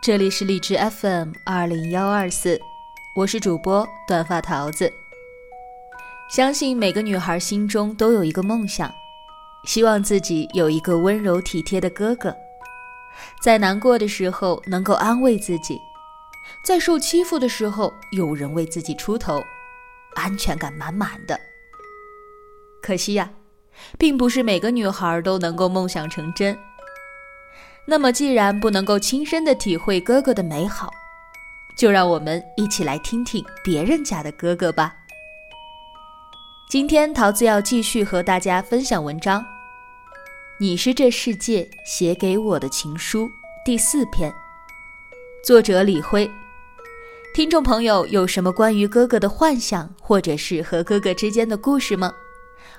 这里是荔枝 FM 二零幺二四，我是主播短发桃子。相信每个女孩心中都有一个梦想，希望自己有一个温柔体贴的哥哥，在难过的时候能够安慰自己，在受欺负的时候有人为自己出头，安全感满满的。可惜呀，并不是每个女孩都能够梦想成真。那么，既然不能够亲身的体会哥哥的美好，就让我们一起来听听别人家的哥哥吧。今天桃子要继续和大家分享文章，《你是这世界写给我的情书》第四篇，作者李辉。听众朋友有什么关于哥哥的幻想，或者是和哥哥之间的故事吗？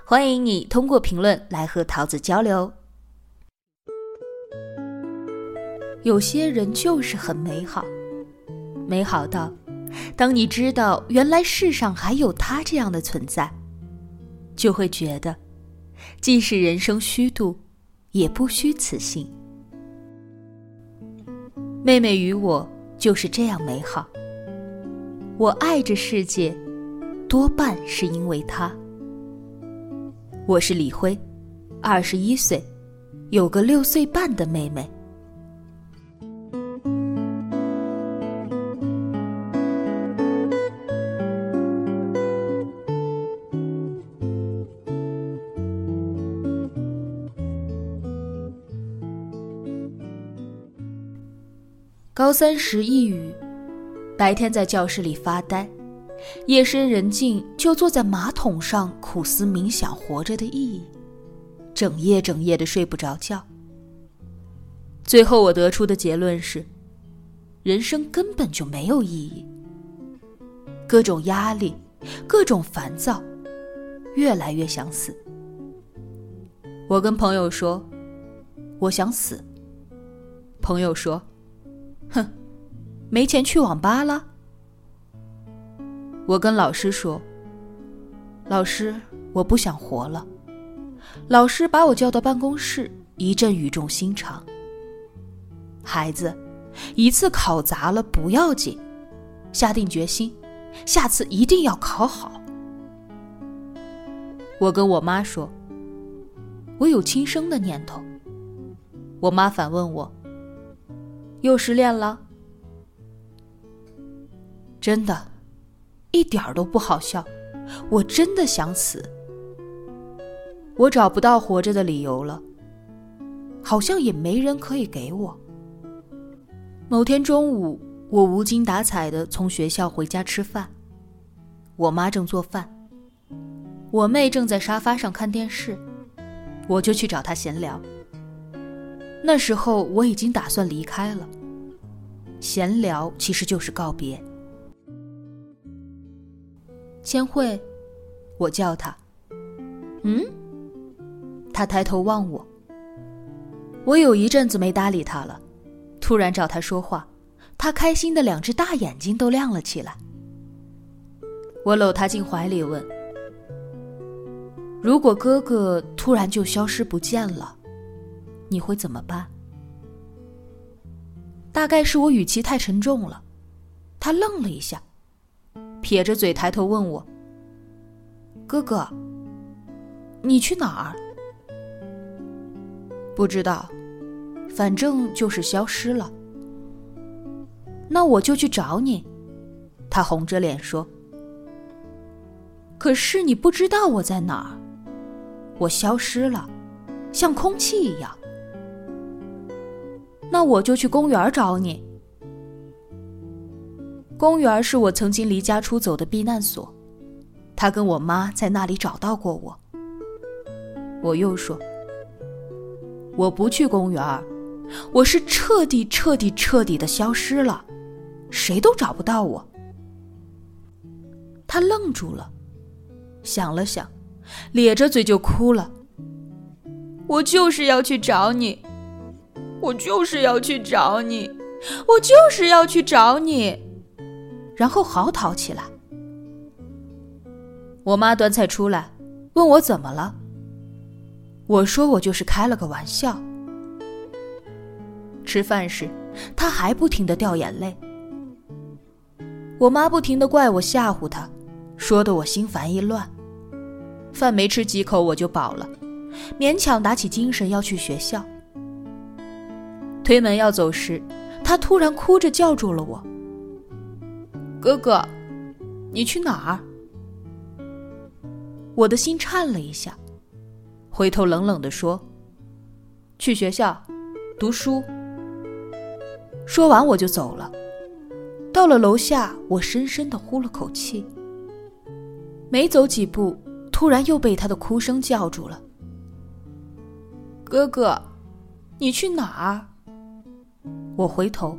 欢迎你通过评论来和桃子交流。有些人就是很美好，美好到，当你知道原来世上还有他这样的存在，就会觉得，即使人生虚度，也不虚此行。妹妹与我就是这样美好。我爱这世界，多半是因为他。我是李辉，二十一岁，有个六岁半的妹妹。高三时抑郁，白天在教室里发呆，夜深人静就坐在马桶上苦思冥想活着的意义，整夜整夜的睡不着觉。最后我得出的结论是，人生根本就没有意义。各种压力，各种烦躁，越来越想死。我跟朋友说，我想死。朋友说。哼，没钱去网吧了。我跟老师说：“老师，我不想活了。”老师把我叫到办公室，一阵语重心长：“孩子，一次考砸了不要紧，下定决心，下次一定要考好。”我跟我妈说：“我有轻生的念头。”我妈反问我。又失恋了，真的，一点儿都不好笑。我真的想死，我找不到活着的理由了，好像也没人可以给我。某天中午，我无精打采的从学校回家吃饭，我妈正做饭，我妹正在沙发上看电视，我就去找她闲聊。那时候我已经打算离开了。闲聊其实就是告别。千惠，我叫他。嗯，他抬头望我。我有一阵子没搭理他了，突然找他说话，他开心的两只大眼睛都亮了起来。我搂他进怀里问：“如果哥哥突然就消失不见了？”你会怎么办？大概是我语气太沉重了，他愣了一下，撇着嘴抬头问我：“哥哥，你去哪儿？”不知道，反正就是消失了。那我就去找你。他红着脸说：“可是你不知道我在哪儿，我消失了，像空气一样。”那我就去公园找你。公园是我曾经离家出走的避难所，他跟我妈在那里找到过我。我又说：“我不去公园，我是彻底、彻底、彻底的消失了，谁都找不到我。他愣住了，想了想，咧着嘴就哭了。我就是要去找你，我就是要去找你，我就是要去找你，然后嚎啕起来。我妈端菜出来，问我怎么了。我说我就是开了个玩笑。吃饭时，她还不停的掉眼泪。我妈不停的怪我吓唬她。说的我心烦意乱，饭没吃几口我就饱了，勉强打起精神要去学校。推门要走时，他突然哭着叫住了我：“哥哥，你去哪儿？”我的心颤了一下，回头冷冷的说：“去学校，读书。”说完我就走了。到了楼下，我深深的呼了口气。没走几步，突然又被他的哭声叫住了。哥哥，你去哪儿？我回头，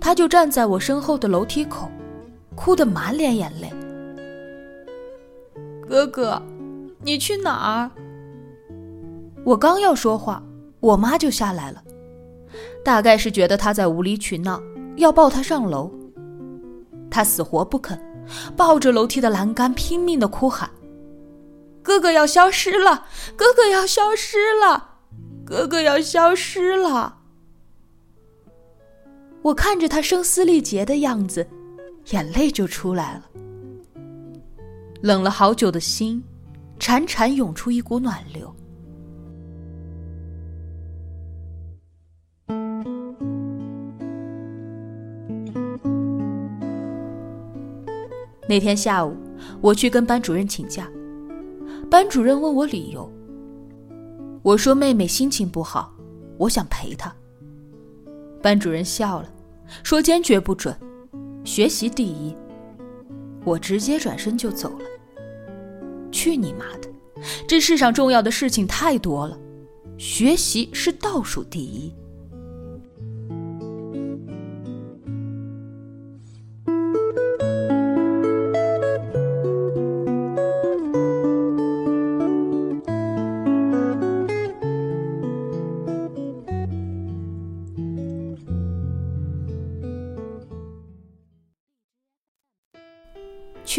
他就站在我身后的楼梯口，哭得满脸眼泪。哥哥，你去哪儿？我刚要说话，我妈就下来了，大概是觉得他在无理取闹，要抱他上楼。他死活不肯。抱着楼梯的栏杆，拼命的哭喊：“哥哥要消失了！哥哥要消失了！哥哥要消失了！”我看着他声嘶力竭的样子，眼泪就出来了。冷了好久的心，潺潺涌出一股暖流。那天下午，我去跟班主任请假，班主任问我理由。我说妹妹心情不好，我想陪她。班主任笑了，说坚决不准，学习第一。我直接转身就走了。去你妈的！这世上重要的事情太多了，学习是倒数第一。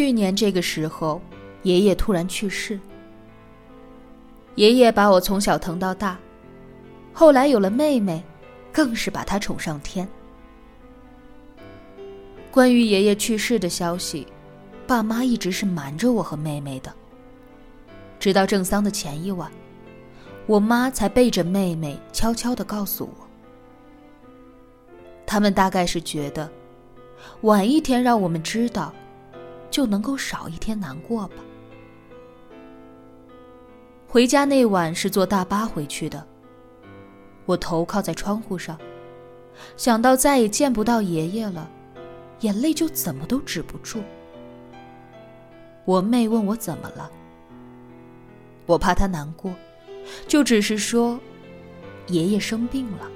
去年这个时候，爷爷突然去世。爷爷把我从小疼到大，后来有了妹妹，更是把她宠上天。关于爷爷去世的消息，爸妈一直是瞒着我和妹妹的。直到正丧的前一晚，我妈才背着妹妹悄悄的告诉我。他们大概是觉得，晚一天让我们知道。就能够少一天难过吧。回家那晚是坐大巴回去的，我头靠在窗户上，想到再也见不到爷爷了，眼泪就怎么都止不住。我妹问我怎么了，我怕她难过，就只是说，爷爷生病了。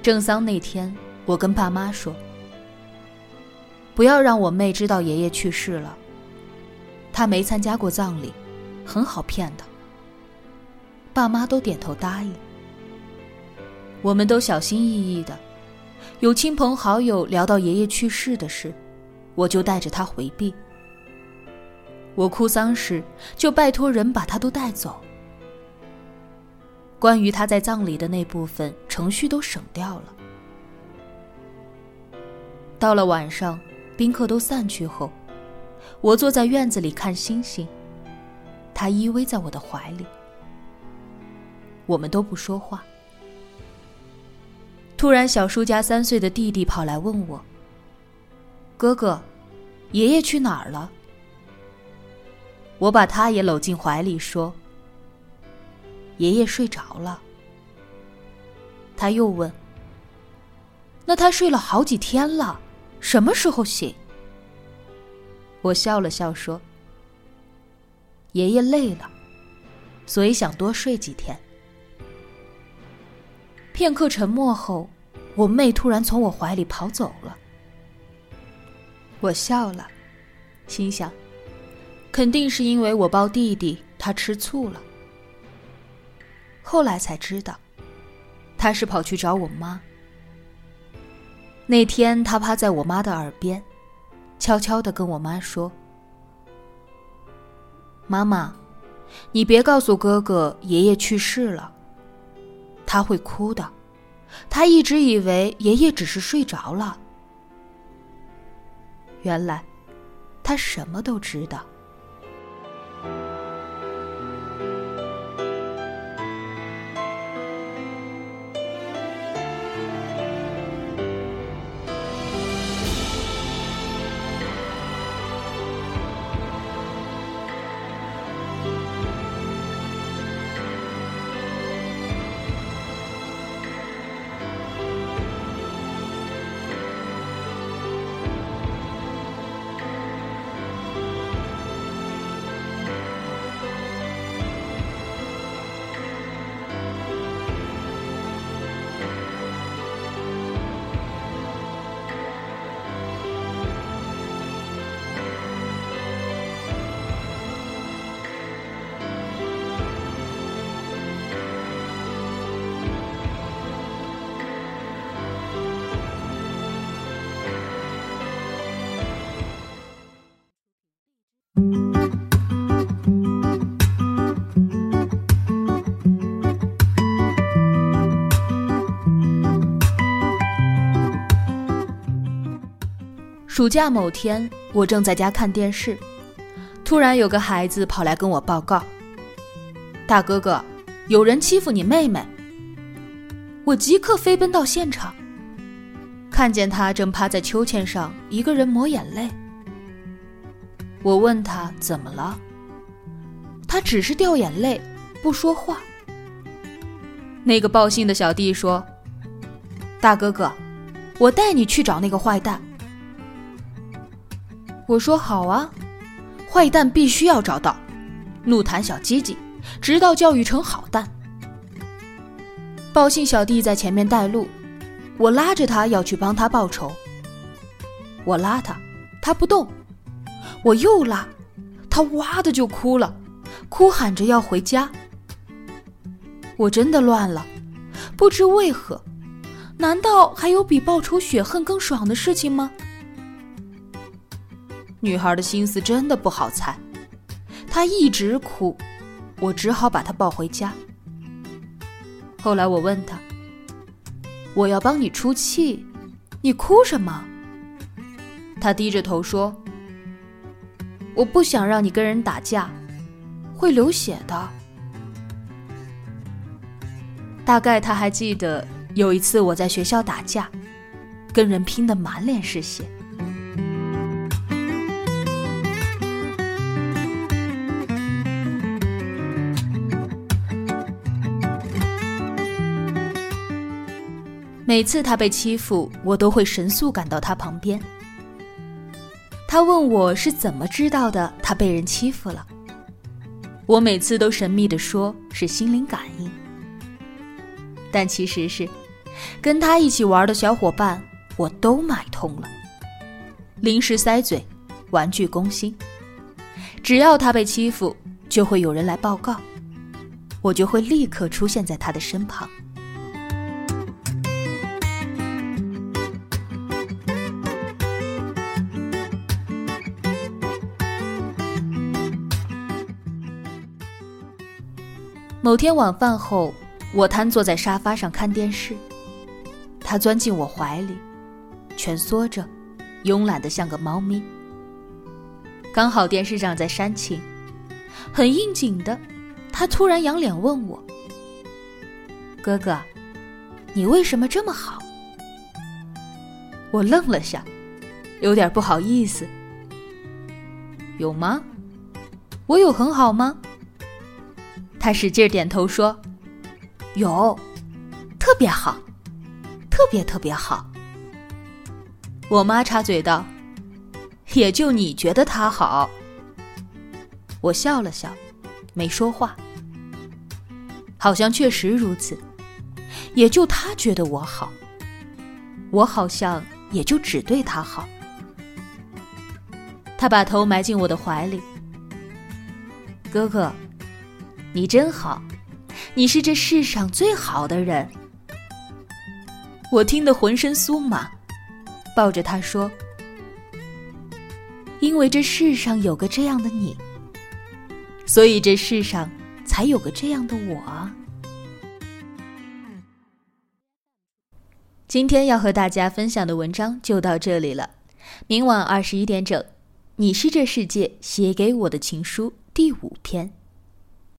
正丧那天，我跟爸妈说。不要让我妹知道爷爷去世了。她没参加过葬礼，很好骗的。爸妈都点头答应。我们都小心翼翼的，有亲朋好友聊到爷爷去世的事，我就带着他回避。我哭丧时，就拜托人把他都带走。关于他在葬礼的那部分程序都省掉了。到了晚上。宾客都散去后，我坐在院子里看星星。他依偎在我的怀里，我们都不说话。突然，小叔家三岁的弟弟跑来问我：“哥哥，爷爷去哪儿了？”我把他也搂进怀里，说：“爷爷睡着了。”他又问：“那他睡了好几天了？”什么时候醒？我笑了笑说：“爷爷累了，所以想多睡几天。”片刻沉默后，我妹突然从我怀里跑走了。我笑了，心想，肯定是因为我抱弟弟，他吃醋了。后来才知道，他是跑去找我妈。那天，他趴在我妈的耳边，悄悄的跟我妈说：“妈妈，你别告诉哥哥爷爷去世了，他会哭的。他一直以为爷爷只是睡着了。”原来，他什么都知道。暑假某天，我正在家看电视，突然有个孩子跑来跟我报告：“大哥哥，有人欺负你妹妹。”我即刻飞奔到现场，看见他正趴在秋千上，一个人抹眼泪。我问他怎么了，他只是掉眼泪，不说话。那个报信的小弟说：“大哥哥，我带你去找那个坏蛋。”我说好啊，坏蛋必须要找到，怒弹小鸡鸡，直到教育成好蛋。报信小弟在前面带路，我拉着他要去帮他报仇。我拉他，他不动，我又拉，他哇的就哭了，哭喊着要回家。我真的乱了，不知为何，难道还有比报仇雪恨更爽的事情吗？女孩的心思真的不好猜，她一直哭，我只好把她抱回家。后来我问她：“我要帮你出气，你哭什么？”她低着头说：“我不想让你跟人打架，会流血的。”大概她还记得有一次我在学校打架，跟人拼得满脸是血。每次他被欺负，我都会神速赶到他旁边。他问我是怎么知道的，他被人欺负了。我每次都神秘地说是心灵感应，但其实是跟他一起玩的小伙伴，我都买通了。零食塞嘴，玩具攻心，只要他被欺负，就会有人来报告，我就会立刻出现在他的身旁。某天晚饭后，我瘫坐在沙发上看电视，他钻进我怀里，蜷缩着，慵懒的像个猫咪。刚好电视上在煽情，很应景的，他突然仰脸问我：“哥哥，你为什么这么好？”我愣了下，有点不好意思。有吗？我有很好吗？他使劲点头说：“有，特别好，特别特别好。”我妈插嘴道：“也就你觉得他好。”我笑了笑，没说话。好像确实如此，也就他觉得我好。我好像也就只对他好。他把头埋进我的怀里，哥哥，你真好，你是这世上最好的人。我听得浑身酥麻，抱着他说：“因为这世上有个这样的你，所以这世上才有个这样的我。”今天要和大家分享的文章就到这里了。明晚二十一点整，《你是这世界写给我的情书》第五篇。